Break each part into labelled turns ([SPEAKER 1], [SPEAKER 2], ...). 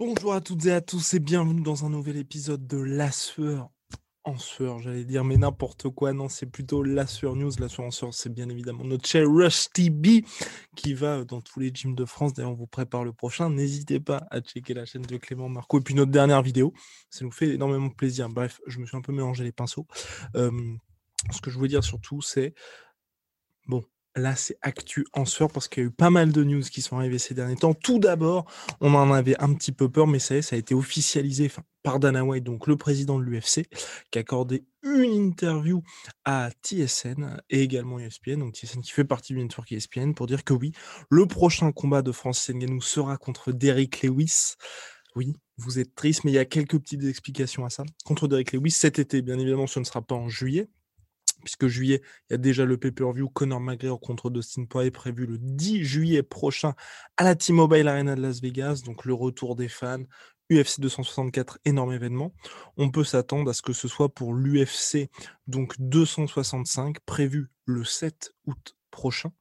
[SPEAKER 1] Bonjour à toutes et à tous et bienvenue dans un nouvel épisode de La Sueur en sueur, j'allais dire, mais n'importe quoi, non, c'est plutôt La Sueur News. La Sueur en sueur, c'est bien évidemment notre cher Rusty B qui va dans tous les gyms de France. D'ailleurs, on vous prépare le prochain. N'hésitez pas à checker la chaîne de Clément Marco et puis notre dernière vidéo. Ça nous fait énormément plaisir. Bref, je me suis un peu mélangé les pinceaux. Euh, ce que je voulais dire surtout, c'est bon, Là, c'est actu en sueur parce qu'il y a eu pas mal de news qui sont arrivées ces derniers temps. Tout d'abord, on en avait un petit peu peur, mais ça a été officialisé par Dana White, donc le président de l'UFC, qui a accordé une interview à TSN et également ESPN, donc TSN qui fait partie du network ESPN, pour dire que oui, le prochain combat de Francis Ngannou sera contre Derrick Lewis. Oui, vous êtes triste, mais il y a quelques petites explications à ça. Contre Derrick Lewis cet été, bien évidemment, ce ne sera pas en juillet, puisque juillet, il y a déjà le pay-per-view Conor McGregor contre Dustin Poirier prévu le 10 juillet prochain à la T-Mobile Arena de Las Vegas, donc le retour des fans, UFC 264, énorme événement. On peut s'attendre à ce que ce soit pour l'UFC donc 265 prévu le 7 août prochain.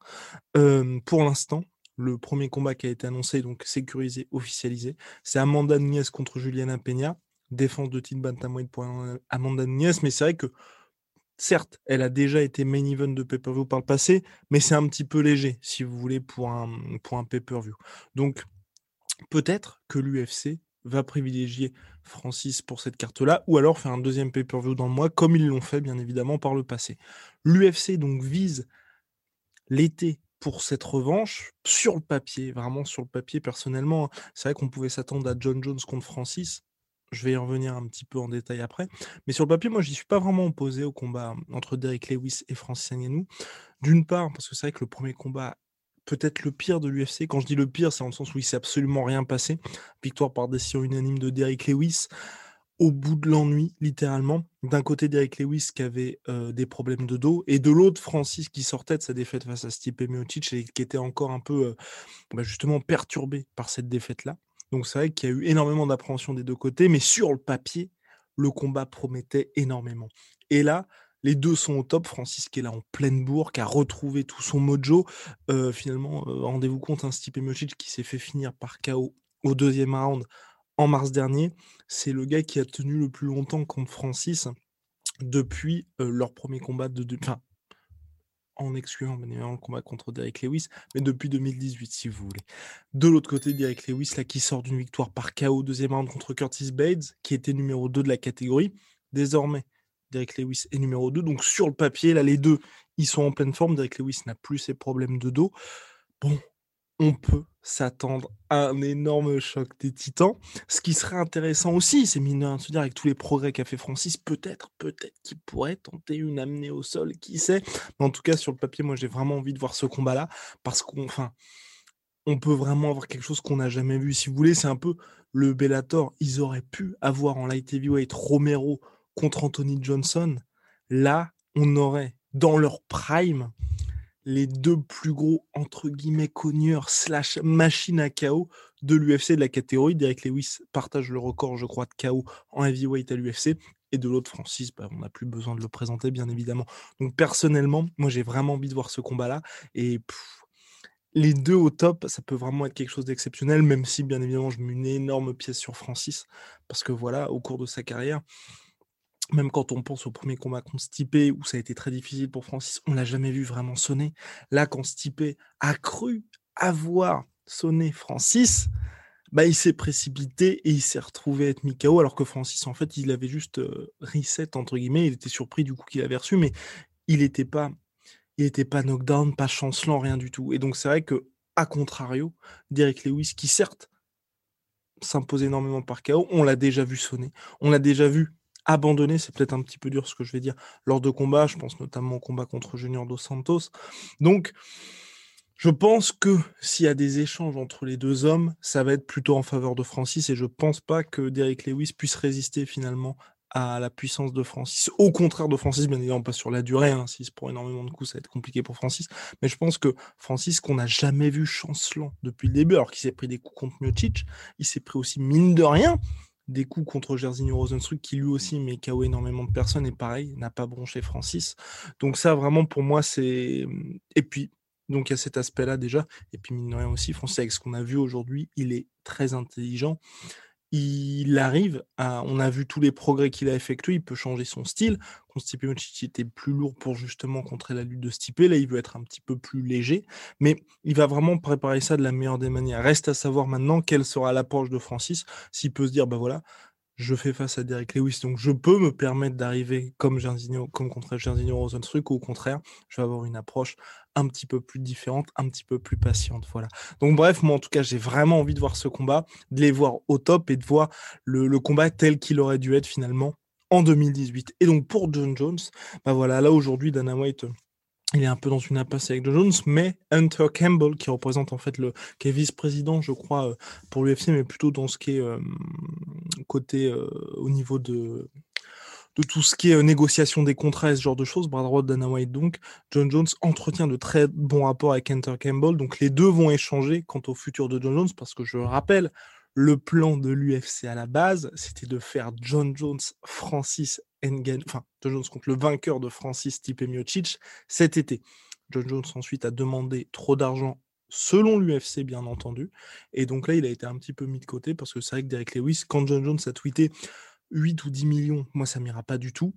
[SPEAKER 1] Euh, pour l'instant, le premier combat qui a été annoncé, donc sécurisé, officialisé, c'est Amanda Nunes contre Juliana Peña. Défense de titre bantamweight pour Amanda Nunes, mais c'est vrai que certes, elle a déjà été main event de pay-per-view par le passé, mais c'est un petit peu léger, si vous voulez, pour un, pour un pay-per-view. Donc, peut-être que l'UFC va privilégier Francis pour cette carte-là, ou alors faire un deuxième pay-per-view dans le mois, comme ils l'ont fait, bien évidemment, par le passé. L'UFC, donc, vise l'été pour cette revanche, sur le papier, vraiment sur le papier, personnellement, hein. c'est vrai qu'on pouvait s'attendre à John Jones contre Francis, je vais y revenir un petit peu en détail après. Mais sur le papier, moi, je n'y suis pas vraiment opposé au combat entre Derek Lewis et Francis Ngannou. D'une part, parce que c'est vrai que le premier combat, peut-être le pire de l'UFC. Quand je dis le pire, c'est en le sens où il s'est absolument rien passé. Victoire par décision unanime de Derek Lewis. Au bout de l'ennui, littéralement. D'un côté, Derek Lewis qui avait euh, des problèmes de dos, et de l'autre, Francis qui sortait de sa défaite face à Stipe Miocic et qui était encore un peu, euh, bah, justement, perturbé par cette défaite-là. Donc c'est vrai qu'il y a eu énormément d'appréhension des deux côtés, mais sur le papier, le combat promettait énormément. Et là, les deux sont au top. Francis qui est là en pleine bourre, qui a retrouvé tout son mojo. Euh, finalement, euh, rendez-vous compte, un Stipe Miocic qui s'est fait finir par KO au deuxième round en mars dernier. C'est le gars qui a tenu le plus longtemps contre Francis depuis euh, leur premier combat de... Enfin, en excluant bien le combat contre Derek Lewis, mais depuis 2018, si vous voulez. De l'autre côté, Derek Lewis, là, qui sort d'une victoire par KO deuxième round contre Curtis Bates, qui était numéro 2 de la catégorie. Désormais, Derek Lewis est numéro 2. Donc, sur le papier, là, les deux, ils sont en pleine forme. Derek Lewis n'a plus ses problèmes de dos. Bon, on peut s'attendre à un énorme choc des titans. Ce qui serait intéressant aussi, c'est mine de se dire avec tous les progrès qu'a fait Francis, peut-être, peut-être qu'il pourrait tenter une amenée au sol, qui sait. Mais en tout cas, sur le papier, moi j'ai vraiment envie de voir ce combat-là, parce qu'on on peut vraiment avoir quelque chose qu'on n'a jamais vu. Si vous voulez, c'est un peu le Bellator. Ils auraient pu avoir en light heavyweight Romero contre Anthony Johnson. Là, on aurait dans leur prime les deux plus gros, entre guillemets, cogneurs slash machine à KO de l'UFC de la catégorie. Derek Lewis partage le record, je crois, de KO en heavyweight à l'UFC. Et de l'autre, Francis, bah, on n'a plus besoin de le présenter, bien évidemment. Donc, personnellement, moi, j'ai vraiment envie de voir ce combat-là. Et les deux au top, ça peut vraiment être quelque chose d'exceptionnel, même si, bien évidemment, je mets une énorme pièce sur Francis. Parce que voilà, au cours de sa carrière, même quand on pense au premier combat contre Stipe, où ça a été très difficile pour Francis, on l'a jamais vu vraiment sonner. Là, quand Stipe a cru avoir sonné Francis, bah, il s'est précipité et il s'est retrouvé être Mikao, alors que Francis, en fait, il avait juste euh, reset, entre guillemets. Il était surpris du coup qu'il avait reçu, mais il n'était pas, il était pas knockdown, pas chancelant, rien du tout. Et donc, c'est vrai que, à contrario, Derek Lewis, qui certes s'imposer énormément par KO. On l'a déjà vu sonner. On l'a déjà vu abandonner. C'est peut-être un petit peu dur ce que je vais dire lors de combats. Je pense notamment au combat contre Junior Dos Santos. Donc, je pense que s'il y a des échanges entre les deux hommes, ça va être plutôt en faveur de Francis et je pense pas que Derek Lewis puisse résister finalement à la puissance de Francis. Au contraire de Francis, bien évidemment, pas sur la durée. Hein, si c'est pour énormément de coups, ça va être compliqué pour Francis. Mais je pense que Francis, qu'on n'a jamais vu chancelant depuis le début, alors qu'il s'est pris des coups contre Miocic, il s'est pris aussi, mine de rien, des coups contre Jairzinho Rosenstruck, qui lui aussi met KO énormément de personnes, et pareil, n'a pas bronché Francis. Donc ça, vraiment, pour moi, c'est... Et puis, donc il y a cet aspect-là déjà. Et puis, mine de rien aussi, Francis, avec ce qu'on a vu aujourd'hui, il est très intelligent il arrive on a vu tous les progrès qu'il a effectués, il peut changer son style. Quand Stipe Miocic était plus lourd pour justement contrer la lutte de Stipe, là il veut être un petit peu plus léger, mais il va vraiment préparer ça de la meilleure des manières. Reste à savoir maintenant quelle sera l'approche de Francis, s'il peut se dire bah voilà, je fais face à Derek Lewis, donc je peux me permettre d'arriver comme comme contre Rosenstruck, ou au contraire, je vais avoir une approche un petit peu plus différente, un petit peu plus patiente. Voilà. Donc bref, moi en tout cas, j'ai vraiment envie de voir ce combat, de les voir au top et de voir le, combat tel qu'il aurait dû être finalement en 2018. Et donc pour John Jones, bah voilà, là aujourd'hui, Dana White il est un peu dans une impasse avec John Jones, mais Hunter Campbell, qui représente en fait le, qui est vice-président, je crois, euh, pour l'UFC, mais plutôt dans ce qui est euh, côté euh, au niveau de, tout ce qui est négociation des contrats et ce genre de choses, bras droit de Dana White donc, John Jones entretient de très bons rapports avec Hunter Campbell, donc les deux vont échanger quant au futur de John Jones, parce que je rappelle, le plan de l'UFC à la base, c'était de faire John Jones, Francis Enfin John Jones contre le vainqueur de Francis Stipe Miocic cet été. John Jones ensuite a demandé trop d'argent selon l'UFC bien entendu, et donc là il a été un petit peu mis de côté parce que c'est vrai que Derek Lewis, quand John Jones a tweeté 8 ou 10 millions, moi ça m'ira pas du tout.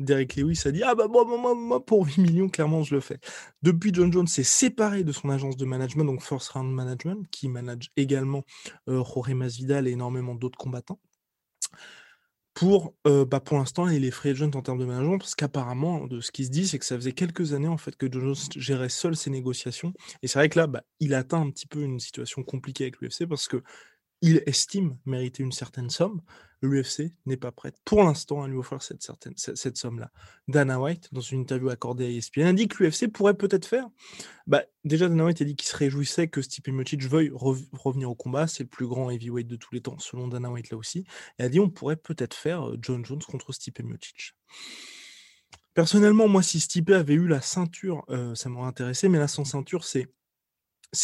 [SPEAKER 1] Derek Lewis a dit Ah bah moi, pour 8 millions, clairement, je le fais. Depuis, John Jones s'est séparé de son agence de management, donc First Round Management, qui manage également euh, Jorge Masvidal et énormément d'autres combattants. Pour, bah pour l'instant, il est free agent en termes de management, parce qu'apparemment, de ce qui se dit, c'est que ça faisait quelques années en fait que Jones gérait seul ses négociations. Et c'est vrai que là, bah, il atteint un petit peu une situation compliquée avec l'UFC parce que il estime mériter une certaine somme. L'UFC n'est pas prête pour l'instant à lui offrir cette, cette, somme-là. Dana White, dans une interview accordée à ESPN, a dit que l'UFC pourrait peut-être faire. Bah, déjà, Dana White a dit qu'il se réjouissait que Stipe Miocic veuille revenir au combat. C'est le plus grand heavyweight de tous les temps, selon Dana White là aussi. Et a dit on pourrait peut-être faire euh, John Jones contre Stipe Miocic. Personnellement, moi, si Stipe avait eu la ceinture, euh, ça m'aurait intéressé, mais là, sans ceinture, c'est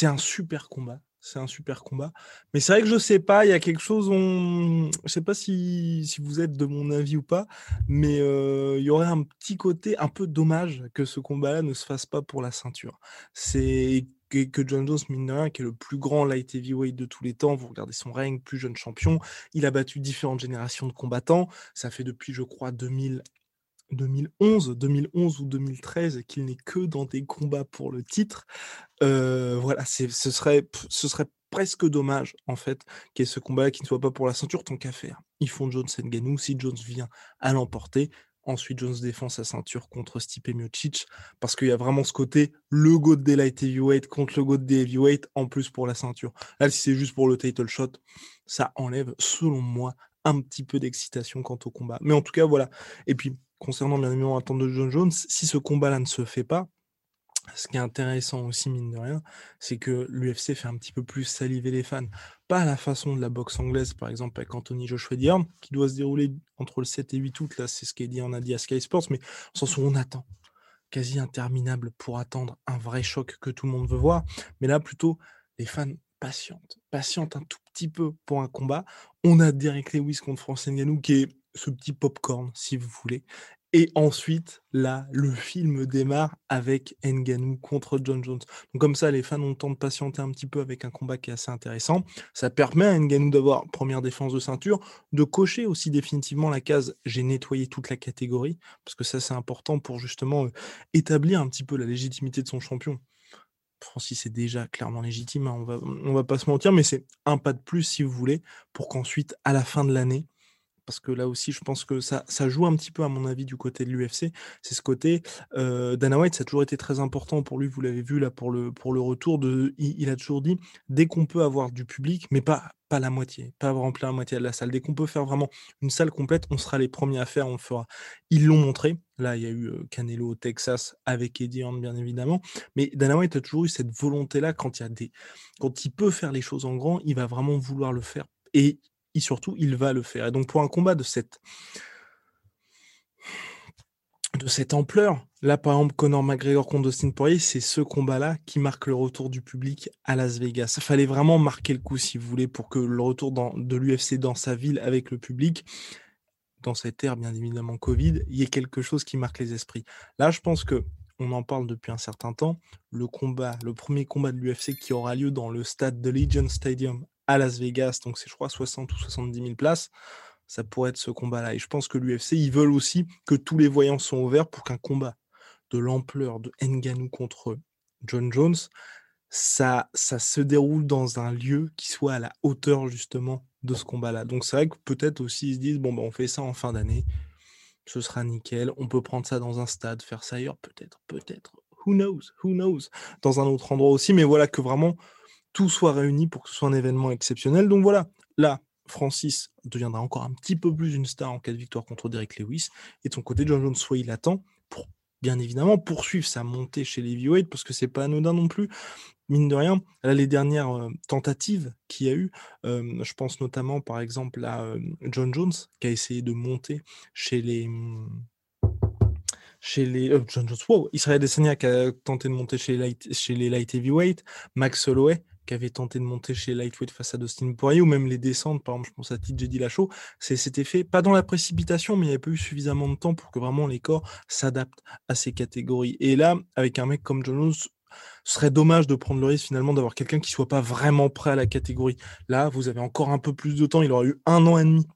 [SPEAKER 1] un super combat c'est un super combat. Mais c'est vrai que je sais pas, il y a quelque chose, on... je sais pas si, vous êtes de mon avis ou pas, mais il y aurait un petit côté un peu dommage que ce combat-là ne se fasse pas pour la ceinture. C'est que, John Jones, mine de rien, qui est le plus grand light heavyweight de tous les temps, vous regardez son règne, plus jeune champion, il a battu différentes générations de combattants, ça fait depuis, je crois, 2000, 2011, 2011 ou 2013 qu'il n'est que dans des combats pour le titre. Euh, voilà, ce serait, ce serait presque dommage en fait qu'il y ait ce combat qui ne soit pas pour la ceinture tant qu'à faire. Ils font Jones Nganou, si Jones vient à l'emporter, ensuite Jones défend sa ceinture contre Stipe Miocic parce qu'il y a vraiment ce côté le go des light heavyweight contre le go des heavyweight en plus pour la ceinture. Là, si c'est juste pour le title shot, ça enlève selon moi un petit peu d'excitation quant au combat. Mais en tout cas, voilà. Et puis, concernant bien évidemment l'attente de John Jones, si ce combat-là ne se fait pas, ce qui est intéressant aussi, mine de rien, c'est que l'UFC fait un petit peu plus saliver les fans. Pas à la façon de la boxe anglaise, par exemple, avec Anthony Joshua Diarm, qui doit se dérouler entre le 7 et 8 août, là, c'est ce qui est dit, on a dit à Sky Sports, mais en sens où on attend, quasi interminable pour attendre un vrai choc que tout le monde veut voir. Mais là, plutôt, les fans patientent, patientent un tout petit peu pour un combat. On a Derek Lewis contre Francis Ngannou, qui est ce petit popcorn, si vous voulez. Et ensuite, là, le film démarre avec Nganou contre John Jones. Donc comme ça, les fans ont le temps de patienter un petit peu avec un combat qui est assez intéressant. Ça permet à Nganou d'avoir première défense de ceinture, de cocher aussi définitivement la case j'ai nettoyé toute la catégorie, parce que ça c'est important pour justement euh, établir un petit peu la légitimité de son champion. Francis est déjà clairement légitime, hein, on va, on va pas se mentir, mais c'est un pas de plus si vous voulez, pour qu'ensuite, à la fin de l'année, parce que là aussi, je pense que ça, ça joue un petit peu, à mon avis, du côté de l'UFC. C'est ce côté. Euh, Dana White, ça a toujours été très important pour lui. Vous l'avez vu là pour le, pour le retour. De, il, a toujours dit dès qu'on peut avoir du public, mais pas, pas la moitié, pas remplir la moitié de la salle. Dès qu'on peut faire vraiment une salle complète, on sera les premiers à faire, on le fera. Ils l'ont montré. Là, il y a eu Canelo au Texas avec Eddie Horn, bien évidemment. Mais Dana White a toujours eu cette volonté-là quand il y a des, quand il peut faire les choses en grand, il va vraiment vouloir le faire. Et, surtout, il va le faire. Et donc, pour un combat de cette de cette ampleur. Là, par exemple, Conor McGregor contre Dustin Poirier, c'est ce combat-là qui marque le retour du public à Las Vegas. Il fallait vraiment marquer le coup, si vous voulez, pour que le retour de l'UFC dans sa ville avec le public, dans cette ère bien évidemment Covid, il y ait quelque chose qui marque les esprits. Là, je pense que on en parle depuis un certain temps. Le combat, le premier combat de l'UFC qui aura lieu dans le stade de Legion Stadium à Las Vegas, donc c'est je crois 60 ou 70 000 places ça pourrait être ce combat-là. Et je pense que l'UFC, ils veulent aussi que tous les voyants sont ouverts pour qu'un combat de l'ampleur de Nganou contre John Jones, ça, ça se déroule dans un lieu qui soit à la hauteur justement de ce combat-là. Donc c'est vrai que peut-être aussi ils se disent, bon, ben, on fait ça en fin d'année, ce sera nickel, on peut prendre ça dans un stade, faire ça ailleurs, peut-être, peut-être, who knows, who knows, dans un autre endroit aussi, mais voilà que vraiment tout soit réuni pour que ce soit un événement exceptionnel. Donc voilà, là, Francis deviendra encore un petit peu plus une star en cas de victoire contre Derek Lewis. Et de son côté, John Jones, soit il attend pour bien évidemment poursuivre sa montée chez les heavyweight parce que c'est pas anodin non plus. Mine de rien, là, les dernières euh, tentatives qu'il y a eu, euh, je pense notamment par exemple à euh, John Jones qui a essayé de monter chez les chez les John Jones, wow, Israël Adesanya qui a tenté de monter chez les light, chez les light heavyweight, Max Holloway qui avait tenté de monter chez Lightweight face à Dustin Poirier, ou même les descentes, par exemple, je pense à TJ Lachaud, c'était fait pas dans la précipitation, mais il n'y avait pas eu suffisamment de temps pour que vraiment les corps s'adaptent à ces catégories. Et là, avec un mec comme John Jones, ce serait dommage de prendre le risque finalement d'avoir quelqu'un qui soit pas vraiment prêt à la catégorie. Là, vous avez encore un peu plus de temps. Il aura eu un an et demi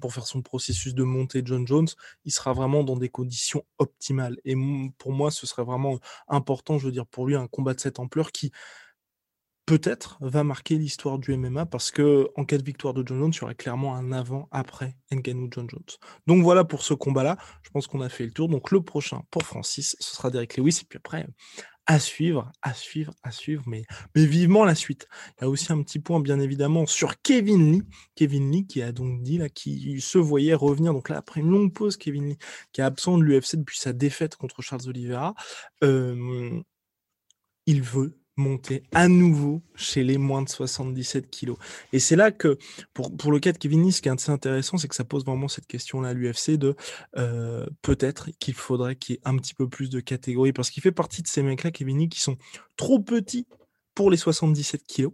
[SPEAKER 1] pour faire son processus de montée John Jones, il sera vraiment dans des conditions optimales. Et pour moi, ce serait vraiment important, je veux dire, pour lui, un combat de cette ampleur qui, peut-être va marquer l'histoire du MMA parce que en cas de victoire de John Jones, il y aurait clairement un avant-après Ngannou John Jones. Donc voilà pour ce combat-là. Je pense qu'on a fait le tour. Donc le prochain pour Francis, ce sera Derek Lewis. Et puis après, à suivre, à suivre, à suivre, mais, vivement la suite. Il y a aussi un petit point, bien évidemment, sur Kevin Lee. Kevin Lee qui a donc dit, là, qui se voyait revenir. Donc là, après une longue pause, Kevin Lee, qui est absent de l'UFC depuis sa défaite contre Charles Oliveira, euh, il veut monter à nouveau chez les moins de 77 kilos. Et c'est là que, pour, le cas de Kevin ce qui est assez intéressant, c'est que ça pose vraiment cette question-là à l'UFC de euh, peut-être qu'il faudrait qu'il y ait un petit peu plus de catégories, parce qu'il fait partie de ces mecs-là, Kevin qui sont trop petits pour les 77 kilos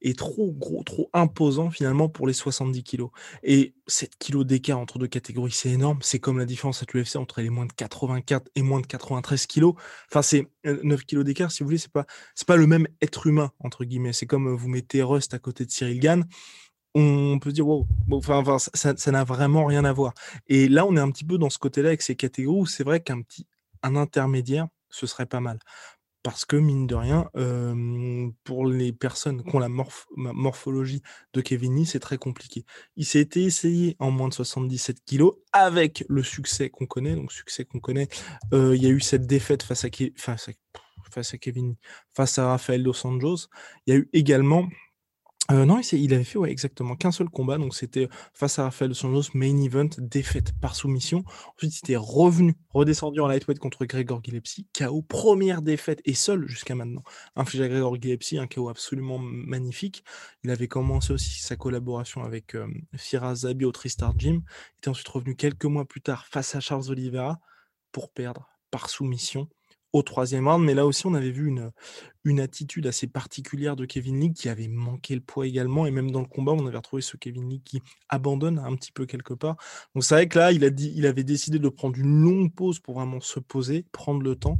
[SPEAKER 1] et trop gros, trop imposant finalement pour les 70 kilos. Et 7 kilos d'écart entre deux catégories, c'est énorme. C'est comme la différence à l'UFC entre les moins de 84 et moins de 93 kilos. Enfin, c'est 9 euh, kilos d'écart, si vous voulez, c'est pas, c'est pas le même être humain, entre guillemets. C'est comme euh, vous mettez Rust à côté de Cyril Gann. On peut dire, wow, enfin ça n'a vraiment rien à voir. Et là, on est un petit peu dans ce côté-là avec ces catégories où c'est vrai qu'un petit, un intermédiaire, ce serait pas mal parce que mine de rien, pour les personnes qui ont la morphologie de Kevin c'est très compliqué. Il s'est été essayé en moins de 77 kilos avec le succès qu'on connaît. Donc succès qu'on connaît, il y a eu cette défaite face à, à, face à Kevin, face à Rafael dos Anjos. Il y a eu également euh, non, il, avait fait exactement qu'un seul combat, donc c'était face à Rafael Dos Anjos, main event, défaite par soumission. Ensuite, il était revenu, redescendu en lightweight contre Gregor Gillespie, KO, première défaite et seul jusqu'à maintenant. Infligé à Gregor Gillespie, un KO absolument magnifique. Il avait commencé aussi sa collaboration avec euh, Zabi au Tristar Gym. Il était ensuite revenu quelques mois plus tard face à Charles Oliveira pour perdre par soumission au troisième round. Mais là aussi, on avait vu une, une attitude assez particulière de Kevin Lee qui avait manqué le poids également. Et même dans le combat, on avait retrouvé ce Kevin Lee qui abandonne un petit peu quelque part. Donc c'est vrai que là, il, a dit, il avait décidé de prendre une longue pause pour vraiment se poser, prendre le temps.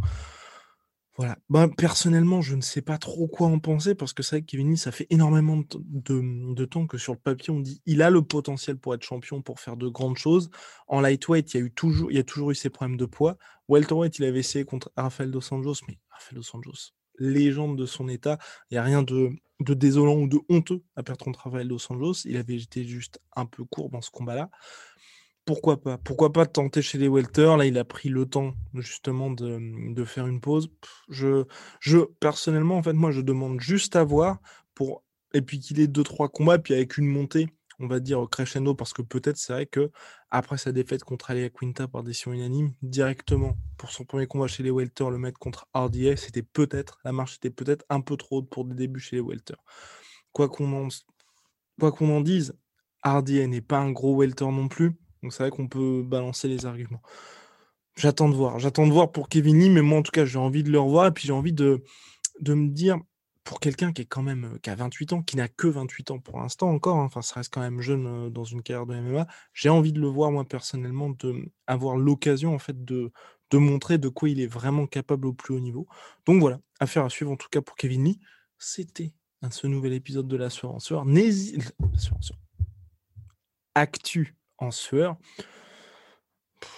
[SPEAKER 1] Voilà. Ben, personnellement, je ne sais pas trop quoi en penser parce que c'est vrai que Kevin Lee, ça fait énormément de, de, temps que sur le papier, on dit il a le potentiel pour être champion, pour faire de grandes choses. En lightweight, il y a, toujours, il y a toujours eu ses problèmes de poids. Welterweight, il avait essayé contre Rafael Dos Anjos, mais Rafael Dos Anjos, légende de son état, il n'y a rien de, de, désolant ou de honteux à perdre contre Rafael Dos Anjos. Il avait été juste un peu court dans ce combat-là pourquoi pas Pourquoi pas tenter chez les welter Là, il a pris le temps justement de, faire une pause. Je, je, personnellement, en fait, moi, je demande juste à voir pour et puis qu'il ait deux trois combats, puis avec une montée, on va dire crescendo, parce que peut-être c'est vrai que après sa défaite contre Alia Quinta par décision unanime, directement pour son premier combat chez les welter, le mettre contre RDA, c'était peut-être la marche était peut-être un peu trop haute pour des débuts chez les welter. Quoi qu'on en, quoi en dise, RDA n'est pas un gros welter non plus, donc c'est vrai qu'on peut balancer les arguments. J'attends de voir, j'attends de voir pour Kevin Lee, mais moi en tout cas j'ai envie de le revoir et puis j'ai envie de, de me dire pour quelqu'un qui est quand même qui a 28 ans, qui n'a que 28 ans pour l'instant encore, hein, enfin ça reste quand même jeune euh, dans une carrière de MMA, j'ai envie de le voir moi personnellement, de avoir l'occasion en fait de, de montrer de quoi il est vraiment capable au plus haut niveau. Donc voilà, affaire à suivre en tout cas pour Kevin Lee. C'était ce nouvel épisode de la sueur en sueur. N'hésite Actu en sueur.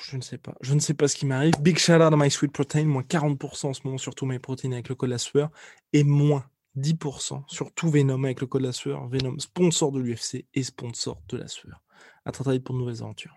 [SPEAKER 1] Je ne sais pas. Je ne sais pas ce qui m'arrive. Big shout out à My Sweet Protein, moins 40% en ce moment sur tous mes protéines avec le code la sueur et moins 10% sur tout Venom avec le code la sueur. Venom, sponsor de l'UFC et sponsor de la sueur. À très vite pour de nouvelles aventures.